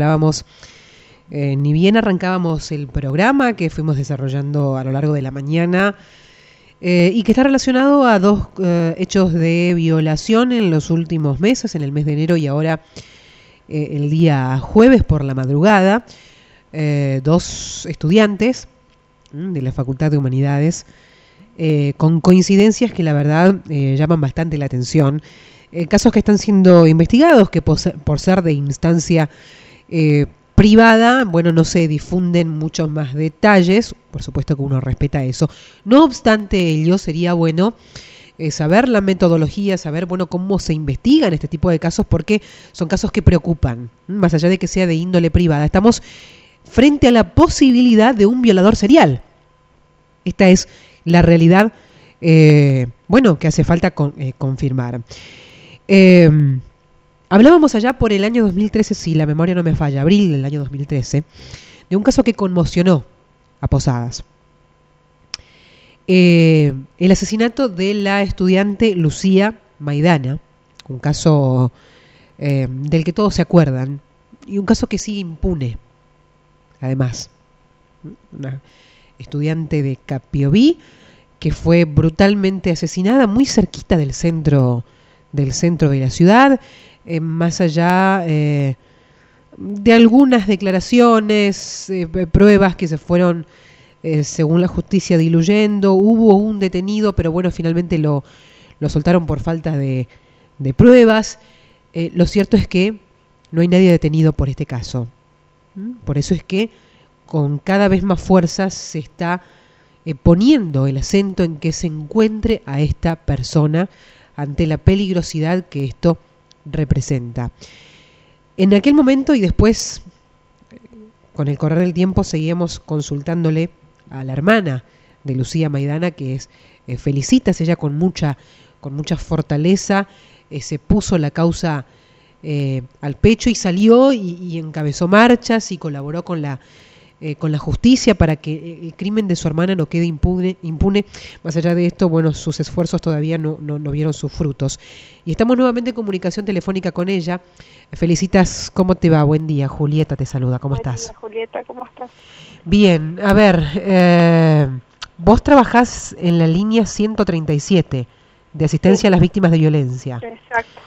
Hablábamos, eh, ni bien arrancábamos el programa que fuimos desarrollando a lo largo de la mañana eh, y que está relacionado a dos eh, hechos de violación en los últimos meses, en el mes de enero y ahora el día jueves por la madrugada, dos estudiantes mm, de la Facultad de Humanidades con coincidencias que la verdad llaman bastante la atención. Casos que están siendo investigados, que por ser de instancia eh, privada, bueno, no se difunden muchos más detalles, por supuesto que uno respeta eso. No obstante ello, sería bueno eh, saber la metodología, saber, bueno, cómo se investigan este tipo de casos, porque son casos que preocupan, más allá de que sea de índole privada. Estamos frente a la posibilidad de un violador serial. Esta es la realidad, eh, bueno, que hace falta con, confirmar. Eh, hablábamos allá por el año 2013, si la memoria no me falla, abril del año 2013, de un caso que conmocionó a Posadas. Eh, el asesinato de la estudiante Lucía Maidana, un caso eh, del que todos se acuerdan, y un caso que sigue impune, además. Una estudiante de Capioví que fue brutalmente asesinada muy cerquita del centro del centro de la ciudad, eh, más allá eh, de algunas declaraciones, eh, pruebas que se fueron, según la justicia, diluyendo. Hubo un detenido, pero bueno, finalmente lo, lo soltaron por falta de, pruebas. Lo cierto es que no hay nadie detenido por este caso. ¿Mm? Por eso es que con cada vez más fuerza se está poniendo el acento en que se encuentre a esta persona ante la peligrosidad que esto representa. En aquel momento y después, con el correr del tiempo, seguíamos consultándole a la hermana de Lucía Maidana, que es eh, Felicitas, ella con mucha, con mucha fortaleza eh, se puso la causa eh, al pecho y salió y encabezó marchas y colaboró con la eh, con la justicia para que el crimen de su hermana no quede impune, impune. Más allá de esto, bueno, sus esfuerzos todavía no, no, no vieron sus frutos. Y estamos nuevamente en comunicación telefónica con ella. Felicitas, ¿cómo te va? Buen día. Julieta te saluda. ¿Cómo Buen estás? día, Julieta, ¿cómo estás? Bien, a ver, eh, vos trabajás en la línea 137 de asistencia Sí. a las víctimas de violencia. Exacto.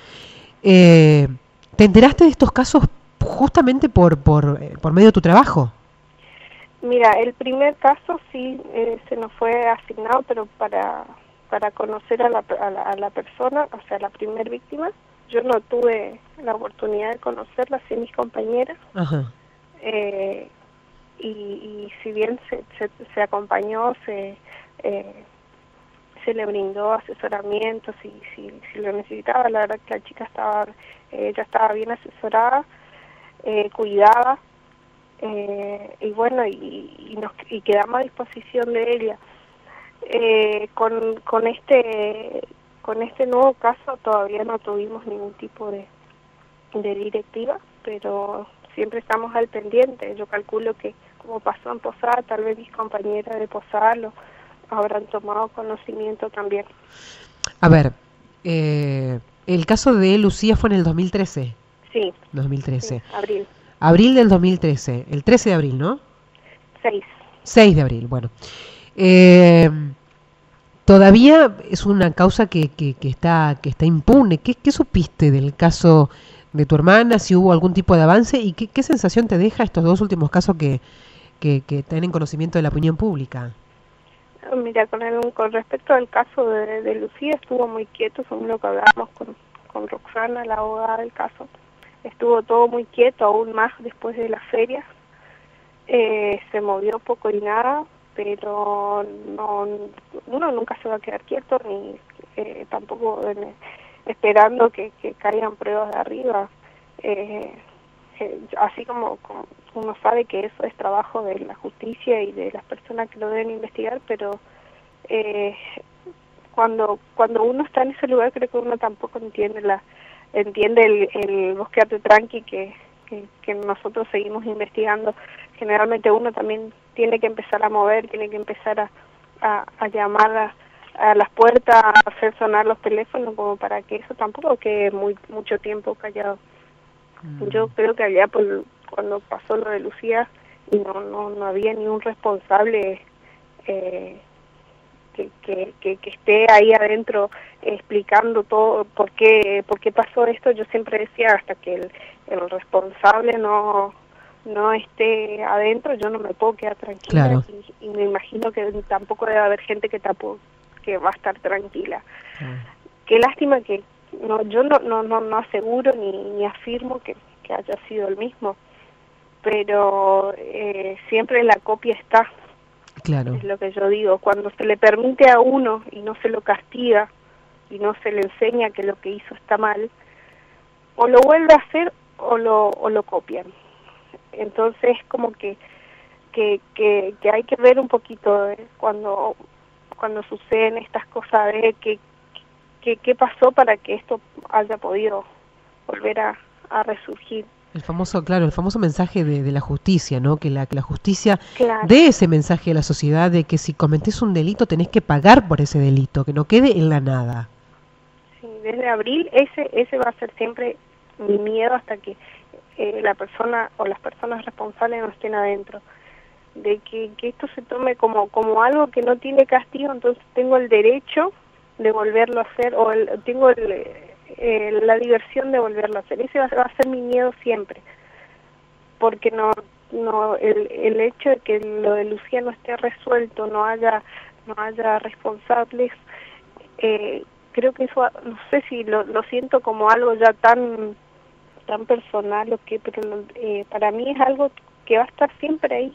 Eh, ¿Te enteraste de estos casos justamente por, por, eh, por medio de tu trabajo? Mira, el primer caso sí eh, se nos fue asignado, pero para para conocer a la, a la, a la persona, o sea, la primer víctima, yo no tuve la oportunidad de conocerla, sí mis compañeras, Ajá. eh, y, y si bien se, se, se acompañó, se eh, se le brindó asesoramiento si, si, si lo necesitaba, la verdad que la chica estaba, eh, ella estaba bien asesorada, eh, cuidada, eh, y bueno, y, y, nos, y quedamos a disposición de ella. Eh, con, con este con este nuevo caso todavía no tuvimos ningún tipo de, de directiva, pero siempre estamos al pendiente. Yo calculo que como pasó en Posada, tal vez mis compañeras de Posada lo habrán tomado conocimiento también. A ver, eh, el caso de Lucía fue en el 2013. Sí, 2013. sí, abril Abril del 2013. El 13 de abril, ¿no? 6. 6 de abril, bueno. Eh, todavía es una causa que, que, que está, que está impune. ¿Qué, ¿Qué supiste del caso de tu hermana? Si hubo algún tipo de avance y qué, qué sensación te deja estos dos últimos casos que, que, que tienen conocimiento de la opinión pública? Mira, con, el, con respecto al caso de, de Lucía, estuvo muy quieto, según lo que hablamos con, con Roxana, la abogada del caso. Estuvo todo muy quieto, aún más después de la feria. Eh, se movió poco y nada, pero no, uno nunca se va a quedar quieto ni eh, tampoco esperando que, que caigan pruebas de arriba. Eh, eh, así como, como, uno sabe que eso es trabajo de la justicia y de las personas que lo deben investigar, pero eh, cuando cuando uno está en ese lugar creo que uno tampoco entiende la entiende el, el vos quedarte tranqui que, que, que nosotros seguimos investigando. Generalmente uno también tiene que empezar a mover, tiene que empezar a, a, a llamar a, a las puertas, a hacer sonar los teléfonos como para que eso tampoco quede muy mucho tiempo callado. Mm. Yo creo que allá por cuando pasó lo de Lucía y no, no, no había ni un responsable eh, que, que, que, esté ahí adentro explicando todo por qué, por qué pasó esto, yo siempre decía hasta que el, el responsable no no esté adentro, yo no me puedo quedar tranquila y, me imagino que tampoco debe haber gente que tampoco que va a estar tranquila. Ah. Qué lástima que no yo no no no, no aseguro ni, ni afirmo que, que haya sido el mismo, pero eh, siempre la copia está. Claro. Es lo que yo digo, cuando se le permite a uno y no se lo castiga y no se le enseña que lo que hizo está mal, o lo vuelve a hacer o lo, o lo copian. Entonces, como que, que, que, que hay que ver un poquito eh, cuando, cuando suceden estas cosas, de qué, qué, qué pasó para que esto haya podido volver a, a resurgir. El famoso, claro, el famoso mensaje de, de la justicia, ¿no? Que la, que la justicia dé ese mensaje a la sociedad de que si cometés un delito tenés que pagar por ese delito, que no quede en la nada. Desde abril ese ese va a ser siempre mi miedo hasta que eh, la persona o las personas responsables no estén adentro. De que, que esto se tome como como algo que no tiene castigo entonces tengo el derecho de volverlo a hacer o tengo el, la diversión de volverlo a hacer. Ese va, a ser mi miedo siempre. Porque no no el, el hecho de que lo de Lucía no esté resuelto no haya no haya responsables eh, creo que eso no sé si lo, lo siento como algo ya tan tan personal o qué, pero eh, para mí es algo que va a estar siempre ahí,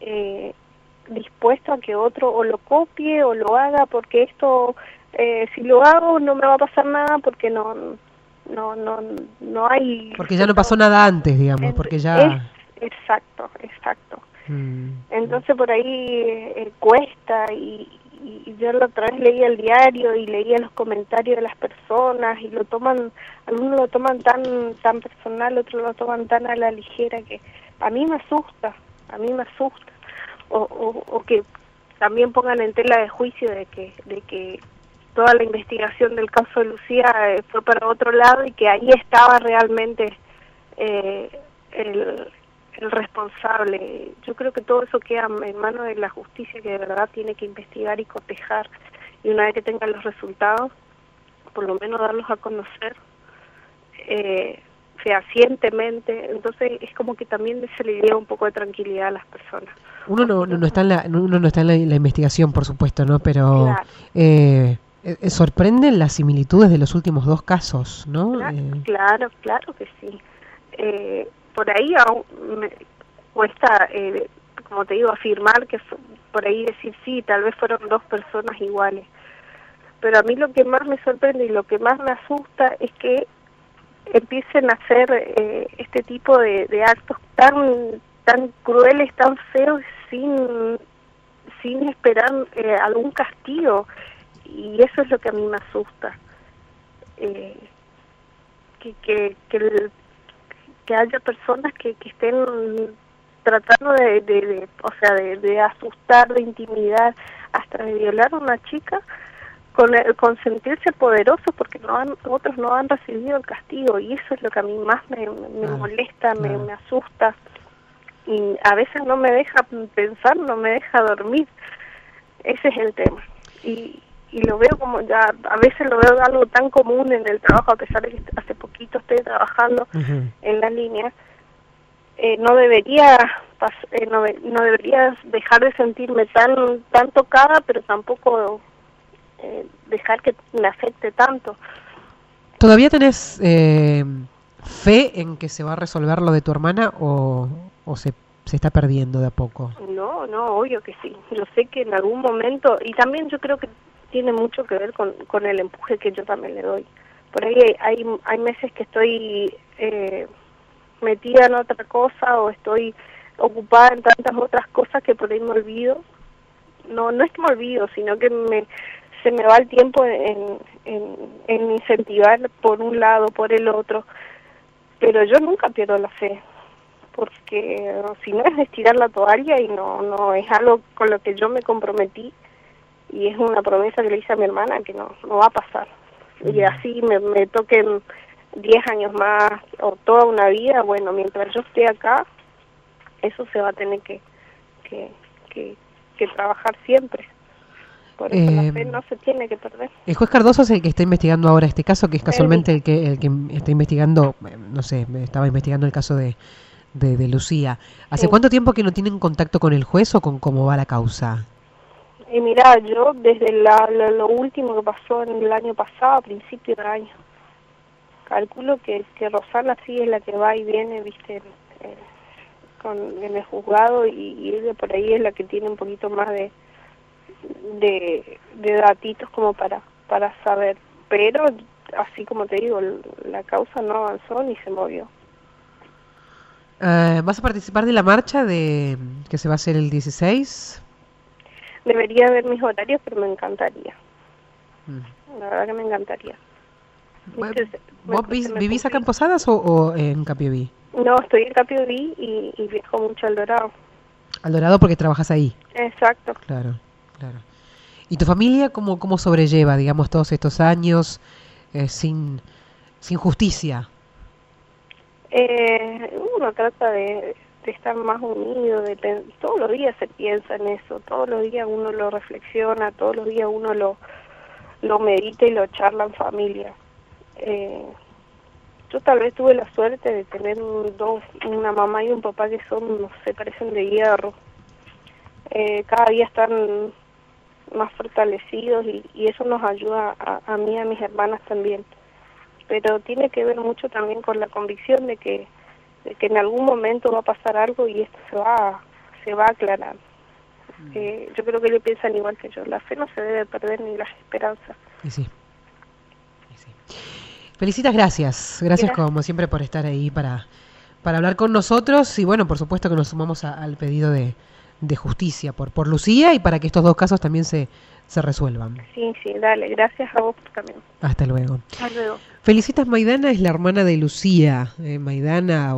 eh, dispuesto a que otro o lo copie o lo haga, porque esto, eh, si lo hago no me va a pasar nada porque no, no, no, no hay... Porque ya no pasó nada antes, digamos, porque ya... exacto, exacto. Mm. Entonces por ahí cuesta y, y yo la otra vez leía el diario y leía los comentarios de las personas y lo toman, algunos lo toman tan tan personal, otros lo toman tan a la ligera que a mí me asusta, a mí me asusta. O, o, que también pongan en tela de juicio de que, de que toda la investigación del caso de Lucía eh, fue para otro lado y que ahí estaba realmente eh, el, el responsable. Yo creo que todo eso queda en manos de la justicia que de verdad tiene que investigar y cotejar y una vez que tengan los resultados, por lo menos darlos a conocer eh, fehacientemente. Entonces es como que también se le dio un poco de tranquilidad a las personas. Uno no, no, está en la, uno no está en la, investigación, por supuesto, ¿no? Pero eh, eh, sorprenden las similitudes de los últimos dos casos, ¿no? Claro, eh, claro, claro que sí. Eh, por ahí aún me cuesta, eh, como te digo, afirmar que por ahí decir sí, tal vez fueron dos personas iguales. Pero a mí lo que más me sorprende y lo que más me asusta es que empiecen a hacer eh, este tipo de, actos tan tan crueles, tan feos, sin sin esperar eh, algún castigo. Y eso es lo que a mí me asusta. Eh, que, que, que el que haya personas que, que estén tratando de, de, o sea, de, de, asustar, de intimidar, hasta de violar a una chica con, con sentirse poderosos porque no han, otros no han recibido el castigo y eso es lo que a mí más me, me molesta, me, me asusta y a veces no me deja pensar, no me deja dormir. Ese es el tema. Y, y lo veo como ya, a veces lo veo algo tan común en el trabajo, a pesar de que hace poquito estoy trabajando en la línea, eh, no debería eh, no, no debería dejar de sentirme tan tan tocada, pero tampoco eh, dejar que me afecte tanto. ¿Todavía tenés eh, fe en que se va a resolver lo de tu hermana o, o se, se está perdiendo de a poco? No, no, obvio que sí. Yo sé que en algún momento, y también yo creo que tiene mucho que ver con, con el empuje que yo también le doy. Por ahí hay, hay meses que estoy eh, metida en otra cosa o estoy ocupada en tantas otras cosas que por ahí me olvido. No, no es que me olvido, sino que me, se me va el tiempo en, en, en incentivar por un lado, por el otro. Pero yo nunca pierdo la fe, porque si no es estirar la toalla y no, no es algo con lo que yo me comprometí, y es una promesa que le hice a mi hermana que no, no va a pasar. Y así me, me toquen 10 años más o toda una vida, bueno, mientras yo esté acá, eso se va a tener que, que, que, que trabajar siempre. Por eso la Eh, fe no se tiene que perder. El juez Cardoso es el que está investigando ahora este caso, que es casualmente el que, el que está investigando, eh, no sé, estaba investigando el caso de, de, de Lucía. ¿Hace Sí. cuánto tiempo que no tienen contacto con el juez o con cómo va la causa? Y mira, yo desde la, lo, último que pasó en el año pasado, a principio de año, calculo que, Rosana sí es la que va y viene, viste, con, en el juzgado y, ella por ahí es la que tiene un poquito más de, de, datitos como para, para saber. Pero, así como te digo, la causa no avanzó ni se movió. Eh, ¿Vas a participar de la marcha de que se va a hacer el 16? Debería ver mis horarios, pero me encantaría. Mm. La verdad que me encantaría. ¿Vos vivís acá en. Posadas o, o en Capioví? No, estoy en Capioví y, y viajo mucho al Dorado. Al Dorado porque trabajas ahí. Exacto. Claro, claro. ¿Y tu familia cómo, cómo sobrelleva, digamos, todos estos años eh, sin, sin justicia? Eh, uno trata de, de estar más unido, de todos los días se piensa en eso, todos los días uno lo reflexiona, todos los días uno lo, lo medita y lo charla en familia. Eh, yo tal vez tuve la suerte de tener un- dos, una mamá y un papá que son, no sé, parecen de hierro. Eh, cada día están más fortalecidos y, y eso nos ayuda a, a mí y a mis hermanas también pero tiene que ver mucho también con la convicción de que, de que en algún momento va a pasar algo y esto se va se va a aclarar. Eh, yo creo que ellos piensan igual que yo. La fe no se debe perder ni las esperanzas. Y sí. Y sí. Felicitas, gracias. Gracias Gracias. como siempre por estar ahí para, para hablar con nosotros y bueno, por supuesto que nos sumamos a- al pedido de, de justicia por, por Lucía y para que estos dos casos también se, se resuelvan. Sí, sí, dale. Gracias a vos también. Hasta luego. Hasta luego. Felicitas Maidana es la hermana de Lucía. eh, Maidana